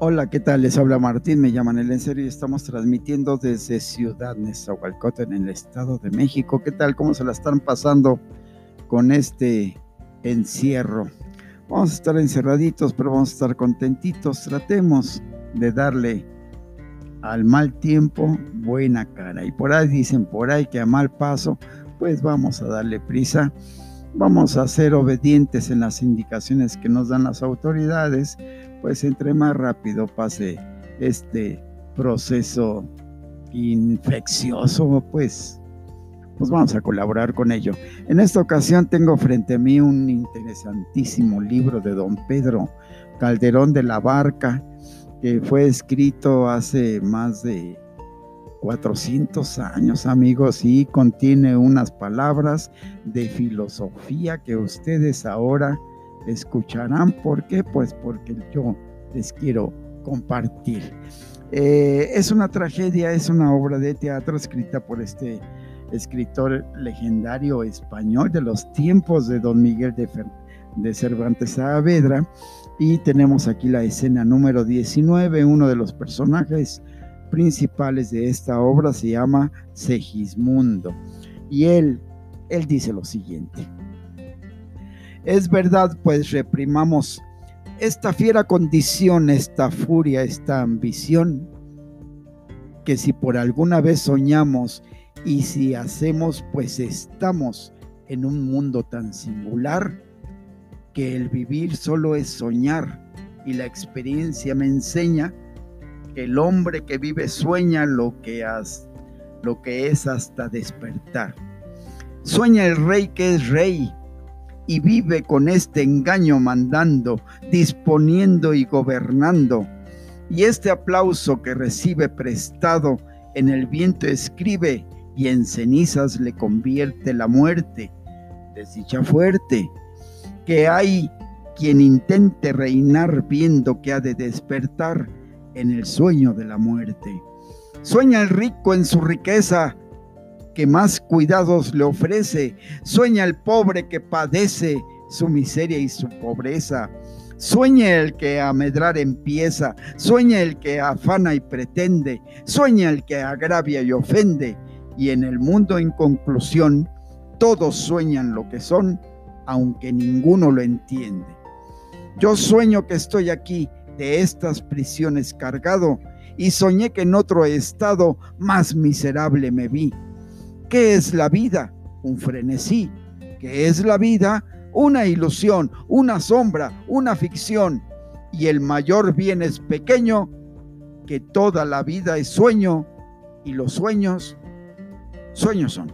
Hola, ¿qué tal? Les habla Martín, me llaman el en serio y estamos transmitiendo desde Ciudad Nezahualcóyotl en el Estado de México. ¿Qué tal? ¿Cómo se la están pasando con este encierro? Vamos a estar encerraditos, pero vamos a estar contentitos. Tratemos de darle al mal tiempo buena cara. Y por ahí dicen por ahí que a mal paso, pues vamos a darle prisa. Vamos a ser obedientes en las indicaciones que nos dan las autoridades pues entre más rápido pase este proceso infeccioso, pues, pues vamos a colaborar con ello. En esta ocasión tengo frente a mí un interesantísimo libro de don Pedro Calderón de la Barca, que fue escrito hace más de 400 años, amigos, y contiene unas palabras de filosofía que ustedes ahora escucharán. ¿Por qué? Pues porque yo les quiero compartir. Eh, es una tragedia, es una obra de teatro escrita por este escritor legendario español de los tiempos de Don Miguel de, de Cervantes Saavedra. Y tenemos aquí la escena número 19. Uno de los personajes principales de esta obra se llama Segismundo. Y él, él dice lo siguiente. Es verdad, pues reprimamos esta fiera condición, esta furia, esta ambición, que si por alguna vez soñamos y si hacemos, pues estamos en un mundo tan singular que el vivir solo es soñar y la experiencia me enseña que el hombre que vive sueña lo que, lo que es hasta despertar. Sueña el rey que es rey y vive con este engaño mandando, disponiendo y gobernando. Y este aplauso que recibe prestado en el viento escribe y en cenizas le convierte la muerte. Desdicha fuerte, que hay quien intente reinar viendo que ha de despertar en el sueño de la muerte. Sueña el rico en su riqueza, que más cuidados le ofrece. Sueña el pobre que padece su miseria y su pobreza. Sueña el que a medrar empieza, sueña el que afana y pretende, sueña el que agravia y ofende. Y en el mundo en conclusión, todos sueñan lo que son, aunque ninguno lo entiende. Yo sueño que estoy aquí de estas prisiones cargado y soñé que en otro estado más miserable me vi ¿Qué es la vida? Un frenesí. ¿Qué es la vida? Una ilusión, una sombra, una ficción. Y el mayor bien es pequeño, que toda la vida es sueño, y los sueños, sueños son.